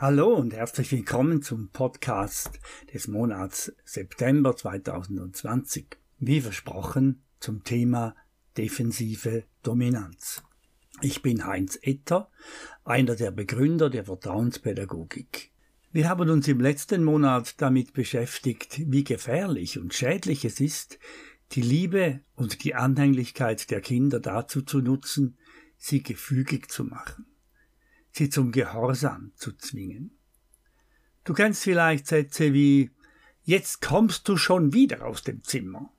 Hallo und herzlich willkommen zum Podcast des Monats September 2020. Wie versprochen zum Thema defensive Dominanz. Ich bin Heinz Etter, einer der Begründer der Vertrauenspädagogik. Wir haben uns im letzten Monat damit beschäftigt, wie gefährlich und schädlich es ist, die Liebe und die Anhänglichkeit der Kinder dazu zu nutzen, sie gefügig zu machen sie zum Gehorsam zu zwingen. Du kennst vielleicht Sätze wie Jetzt kommst du schon wieder aus dem Zimmer.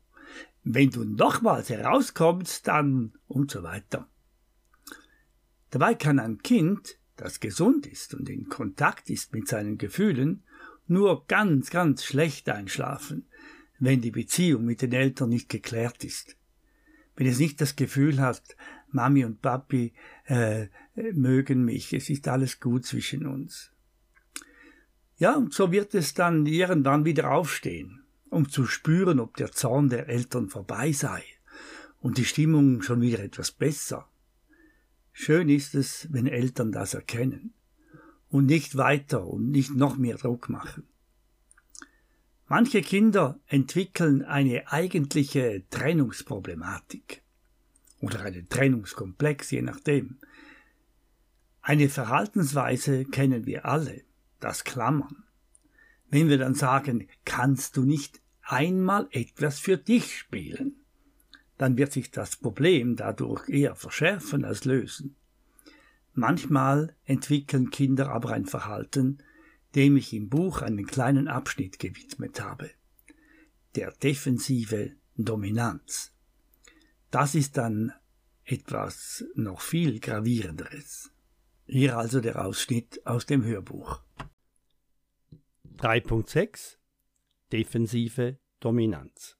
Wenn du nochmals herauskommst, dann und so weiter. Dabei kann ein Kind, das gesund ist und in Kontakt ist mit seinen Gefühlen, nur ganz, ganz schlecht einschlafen, wenn die Beziehung mit den Eltern nicht geklärt ist. Wenn es nicht das Gefühl hat, Mami und Papi äh, mögen mich, es ist alles gut zwischen uns. Ja, und so wird es dann irgendwann wieder aufstehen, um zu spüren, ob der Zorn der Eltern vorbei sei und die Stimmung schon wieder etwas besser. Schön ist es, wenn Eltern das erkennen und nicht weiter und nicht noch mehr Druck machen. Manche Kinder entwickeln eine eigentliche Trennungsproblematik oder einen Trennungskomplex, je nachdem. Eine Verhaltensweise kennen wir alle, das Klammern. Wenn wir dann sagen, kannst du nicht einmal etwas für dich spielen, dann wird sich das Problem dadurch eher verschärfen als lösen. Manchmal entwickeln Kinder aber ein Verhalten, dem ich im Buch einen kleinen Abschnitt gewidmet habe. Der defensive Dominanz. Das ist dann etwas noch viel gravierenderes. Hier also der Ausschnitt aus dem Hörbuch. 3.6 Defensive Dominanz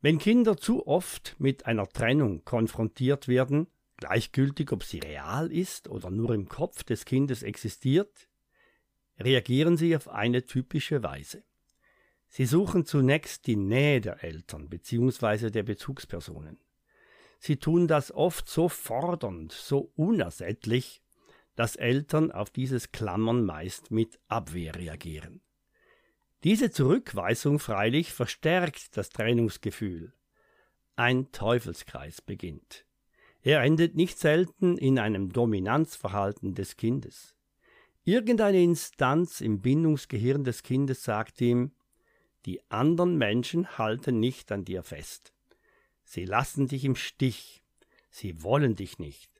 Wenn Kinder zu oft mit einer Trennung konfrontiert werden, gleichgültig ob sie real ist oder nur im Kopf des Kindes existiert, reagieren sie auf eine typische Weise. Sie suchen zunächst die Nähe der Eltern bzw. der Bezugspersonen. Sie tun das oft so fordernd, so unersättlich, dass Eltern auf dieses Klammern meist mit Abwehr reagieren. Diese Zurückweisung freilich verstärkt das Trennungsgefühl. Ein Teufelskreis beginnt. Er endet nicht selten in einem Dominanzverhalten des Kindes. Irgendeine Instanz im Bindungsgehirn des Kindes sagt ihm, die anderen Menschen halten nicht an dir fest. Sie lassen dich im Stich. Sie wollen dich nicht.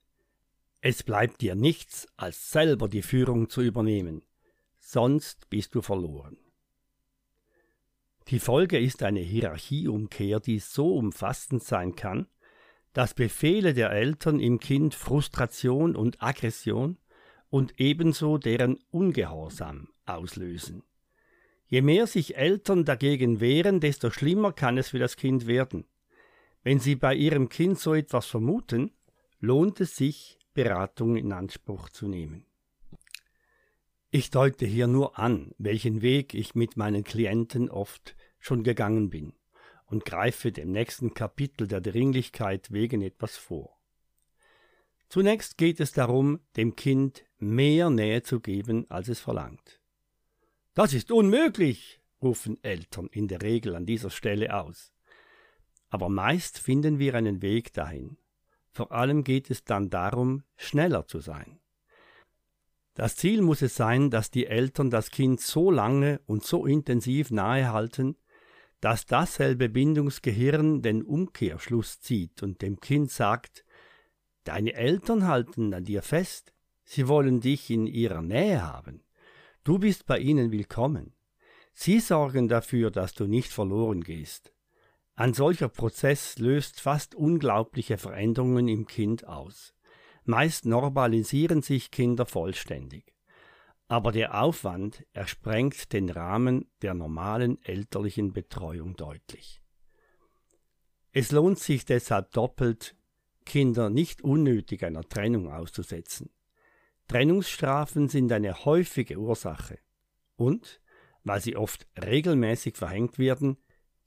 Es bleibt dir nichts, als selber die Führung zu übernehmen. Sonst bist du verloren. Die Folge ist eine Hierarchieumkehr, die so umfassend sein kann, dass Befehle der Eltern im Kind Frustration und Aggression und ebenso deren Ungehorsam auslösen. Je mehr sich Eltern dagegen wehren, desto schlimmer kann es für das Kind werden. Wenn Sie bei Ihrem Kind so etwas vermuten, lohnt es sich, Beratung in Anspruch zu nehmen. Ich deute hier nur an, welchen Weg ich mit meinen Klienten oft schon gegangen bin und greife dem nächsten Kapitel der Dringlichkeit wegen etwas vor. Zunächst geht es darum, dem Kind mehr Nähe zu geben, als es verlangt. Das ist unmöglich, rufen Eltern in der Regel an dieser Stelle aus. Aber meist finden wir einen Weg dahin. Vor allem geht es dann darum, schneller zu sein. Das Ziel muss es sein, dass die Eltern das Kind so lange und so intensiv nahe halten, dass dasselbe Bindungsgehirn den Umkehrschluss zieht und dem Kind sagt, Deine Eltern halten an dir fest, sie wollen dich in ihrer Nähe haben. Du bist bei ihnen willkommen. Sie sorgen dafür, dass du nicht verloren gehst. Ein solcher Prozess löst fast unglaubliche Veränderungen im Kind aus. Meist normalisieren sich Kinder vollständig. Aber der Aufwand ersprengt den Rahmen der normalen elterlichen Betreuung deutlich. Es lohnt sich deshalb doppelt, Kinder nicht unnötig einer Trennung auszusetzen. Trennungsstrafen sind eine häufige Ursache und, weil sie oft regelmäßig verhängt werden,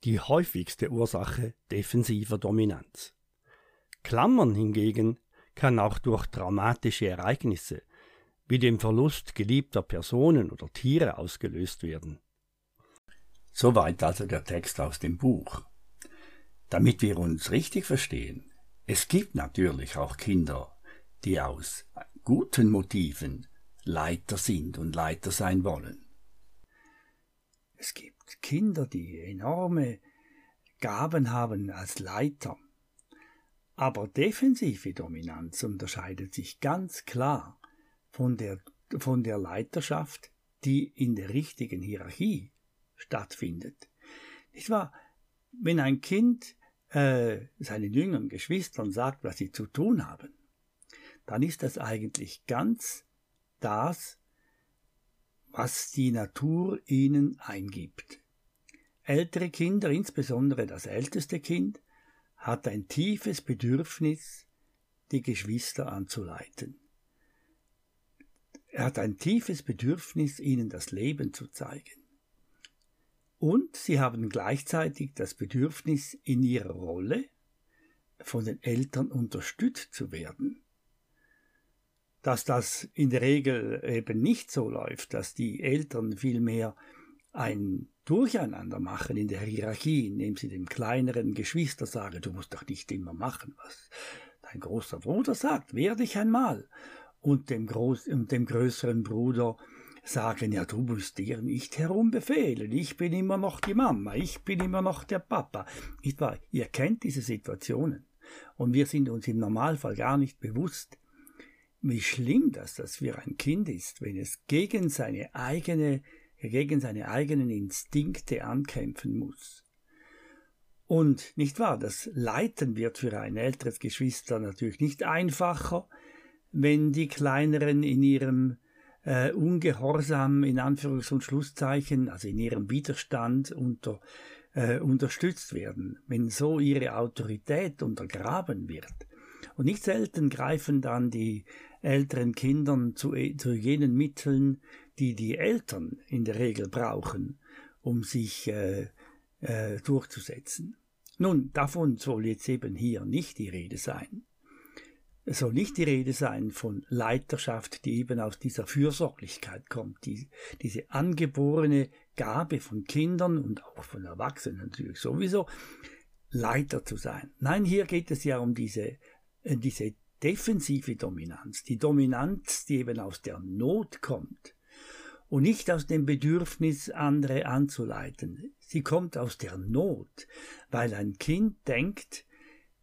die häufigste Ursache defensiver Dominanz. Klammern hingegen kann auch durch traumatische Ereignisse wie dem Verlust geliebter Personen oder Tiere ausgelöst werden. Soweit also der Text aus dem Buch. Damit wir uns richtig verstehen, es gibt natürlich auch Kinder, die aus guten Motiven Leiter sind und Leiter sein wollen. Es gibt Kinder, die enorme Gaben haben als Leiter. Aber defensive Dominanz unterscheidet sich ganz klar von der, von der Leiterschaft, die in der richtigen Hierarchie stattfindet. Nicht wahr? Wenn ein Kind äh, seinen jüngeren Geschwistern sagt, was sie zu tun haben, dann ist das eigentlich ganz das, was die Natur ihnen eingibt. Ältere Kinder, insbesondere das älteste Kind, hat ein tiefes Bedürfnis, die Geschwister anzuleiten. Er hat ein tiefes Bedürfnis, ihnen das Leben zu zeigen. Und sie haben gleichzeitig das Bedürfnis, in ihrer Rolle von den Eltern unterstützt zu werden. Dass das in der Regel eben nicht so läuft, dass die Eltern vielmehr ein Durcheinander machen in der Hierarchie, indem sie dem kleineren Geschwister sagen, du musst doch nicht immer machen, was dein großer Bruder sagt, werde ich einmal. Und dem, Groß und dem größeren Bruder sagen, ja, du musst dir nicht herumbefehlen, ich bin immer noch die Mama, ich bin immer noch der Papa. Nicht wahr? Ihr kennt diese Situationen. Und wir sind uns im Normalfall gar nicht bewusst, wie schlimm das, das für ein Kind ist, wenn es gegen seine eigene, gegen seine eigenen Instinkte ankämpfen muss. Und nicht wahr, das Leiten wird für ein älteres Geschwister natürlich nicht einfacher, wenn die kleineren in ihrem äh, Ungehorsam in Anführungs- und Schlusszeichen, also in ihrem Widerstand unter, äh, unterstützt werden, wenn so ihre Autorität untergraben wird. Und nicht selten greifen dann die älteren Kindern zu, zu jenen Mitteln, die die Eltern in der Regel brauchen, um sich äh, äh, durchzusetzen. Nun, davon soll jetzt eben hier nicht die Rede sein. Es soll nicht die Rede sein von Leiterschaft, die eben aus dieser Fürsorglichkeit kommt, die, diese angeborene Gabe von Kindern und auch von Erwachsenen natürlich sowieso, Leiter zu sein. Nein, hier geht es ja um diese, äh, diese defensive Dominanz, die Dominanz, die eben aus der Not kommt und nicht aus dem Bedürfnis, andere anzuleiten. Sie kommt aus der Not, weil ein Kind denkt,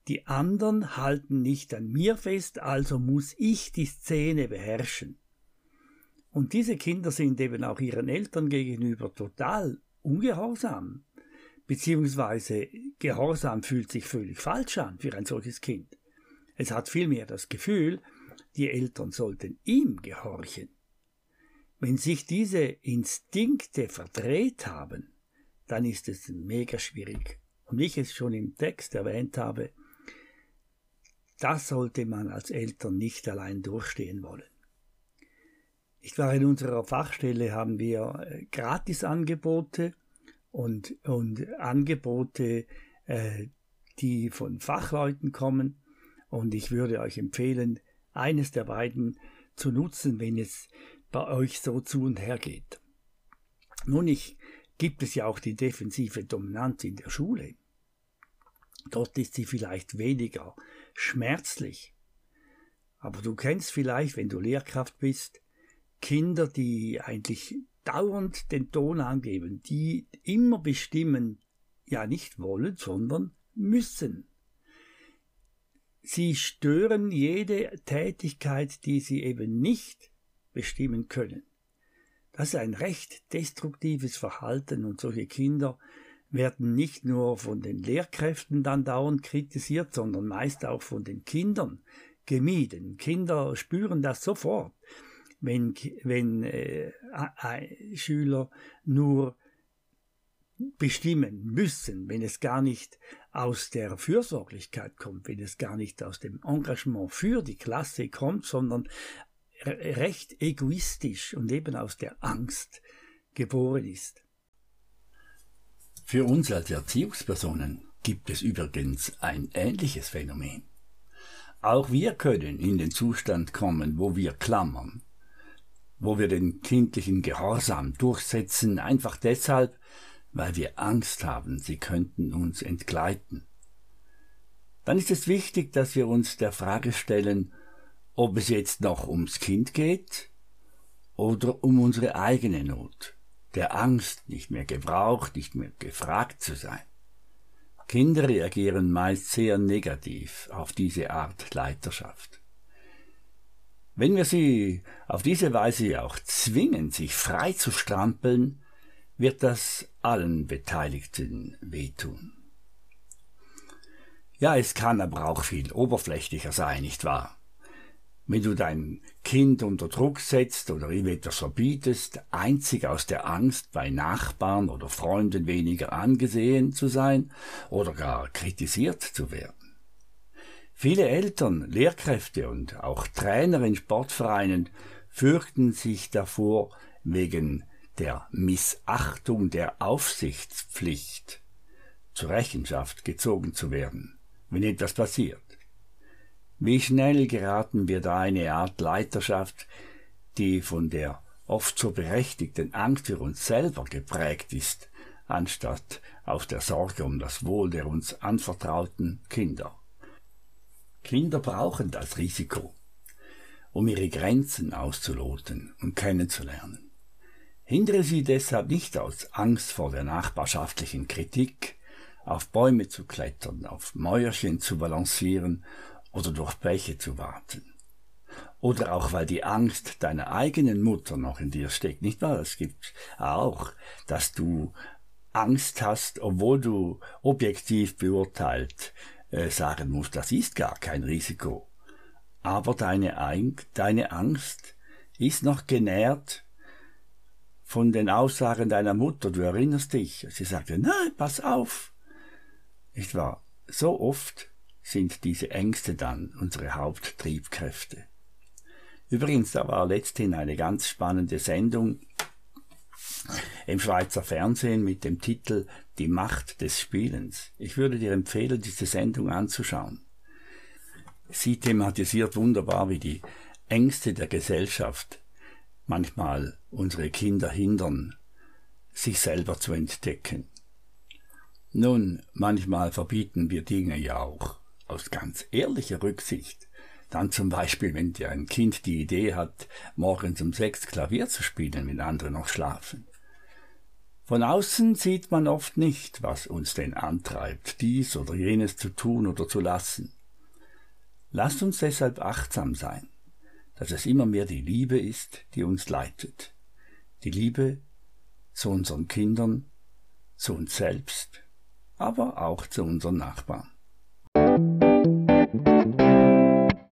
die anderen halten nicht an mir fest, also muss ich die Szene beherrschen. Und diese Kinder sind eben auch ihren Eltern gegenüber total ungehorsam, beziehungsweise Gehorsam fühlt sich völlig falsch an für ein solches Kind. Es hat vielmehr das Gefühl, die Eltern sollten ihm gehorchen. Wenn sich diese Instinkte verdreht haben, dann ist es mega schwierig. Und wie ich es schon im Text erwähnt habe, das sollte man als Eltern nicht allein durchstehen wollen. Ich war in unserer Fachstelle haben wir äh, Gratisangebote und, und Angebote, äh, die von Fachleuten kommen. Und ich würde euch empfehlen, eines der beiden zu nutzen, wenn es bei euch so zu und her geht. Nun, ich, gibt es ja auch die defensive Dominanz in der Schule. Dort ist sie vielleicht weniger schmerzlich. Aber du kennst vielleicht, wenn du Lehrkraft bist, Kinder, die eigentlich dauernd den Ton angeben, die immer bestimmen, ja nicht wollen, sondern müssen. Sie stören jede Tätigkeit, die sie eben nicht bestimmen können. Das ist ein recht destruktives Verhalten und solche Kinder werden nicht nur von den Lehrkräften dann dauernd kritisiert, sondern meist auch von den Kindern gemieden. Kinder spüren das sofort, wenn, wenn äh, Schüler nur bestimmen müssen, wenn es gar nicht aus der Fürsorglichkeit kommt, wenn es gar nicht aus dem Engagement für die Klasse kommt, sondern recht egoistisch und eben aus der Angst geboren ist. Für uns als Erziehungspersonen gibt es übrigens ein ähnliches Phänomen. Auch wir können in den Zustand kommen, wo wir klammern, wo wir den kindlichen Gehorsam durchsetzen, einfach deshalb, weil wir Angst haben, sie könnten uns entgleiten. Dann ist es wichtig, dass wir uns der Frage stellen, ob es jetzt noch ums Kind geht oder um unsere eigene Not, der Angst, nicht mehr gebraucht, nicht mehr gefragt zu sein. Kinder reagieren meist sehr negativ auf diese Art Leiterschaft. Wenn wir sie auf diese Weise auch zwingen, sich frei zu strampeln, wird das allen Beteiligten wehtun. Ja, es kann aber auch viel oberflächlicher sein, nicht wahr? Wenn du dein Kind unter Druck setzt oder ihm etwas verbietest, einzig aus der Angst, bei Nachbarn oder Freunden weniger angesehen zu sein oder gar kritisiert zu werden. Viele Eltern, Lehrkräfte und auch Trainer in Sportvereinen fürchten sich davor, wegen der Missachtung der Aufsichtspflicht zur Rechenschaft gezogen zu werden, wenn etwas passiert. Wie schnell geraten wir da eine Art Leiterschaft, die von der oft so berechtigten Angst für uns selber geprägt ist, anstatt aus der Sorge um das Wohl der uns anvertrauten Kinder. Kinder brauchen das Risiko, um ihre Grenzen auszuloten und kennenzulernen. Hindere sie deshalb nicht aus Angst vor der nachbarschaftlichen Kritik, auf Bäume zu klettern, auf Mäuerchen zu balancieren oder durch Bäche zu warten. Oder auch weil die Angst deiner eigenen Mutter noch in dir steckt, nicht wahr? Es gibt auch, dass du Angst hast, obwohl du objektiv beurteilt äh, sagen musst, das ist gar kein Risiko. Aber deine, deine Angst ist noch genährt von den Aussagen deiner Mutter. Du erinnerst dich. Sie sagte, nein, pass auf. Nicht wahr? So oft sind diese Ängste dann unsere Haupttriebkräfte. Übrigens, da war letzthin eine ganz spannende Sendung im Schweizer Fernsehen mit dem Titel Die Macht des Spielens. Ich würde dir empfehlen, diese Sendung anzuschauen. Sie thematisiert wunderbar, wie die Ängste der Gesellschaft manchmal unsere Kinder hindern, sich selber zu entdecken. Nun, manchmal verbieten wir Dinge ja auch aus ganz ehrlicher Rücksicht. Dann zum Beispiel, wenn dir ein Kind die Idee hat, morgens um sechs Klavier zu spielen, wenn andere noch schlafen. Von außen sieht man oft nicht, was uns denn antreibt, dies oder jenes zu tun oder zu lassen. Lasst uns deshalb achtsam sein, dass es immer mehr die Liebe ist, die uns leitet. Die Liebe zu unseren Kindern, zu uns selbst, aber auch zu unseren Nachbarn.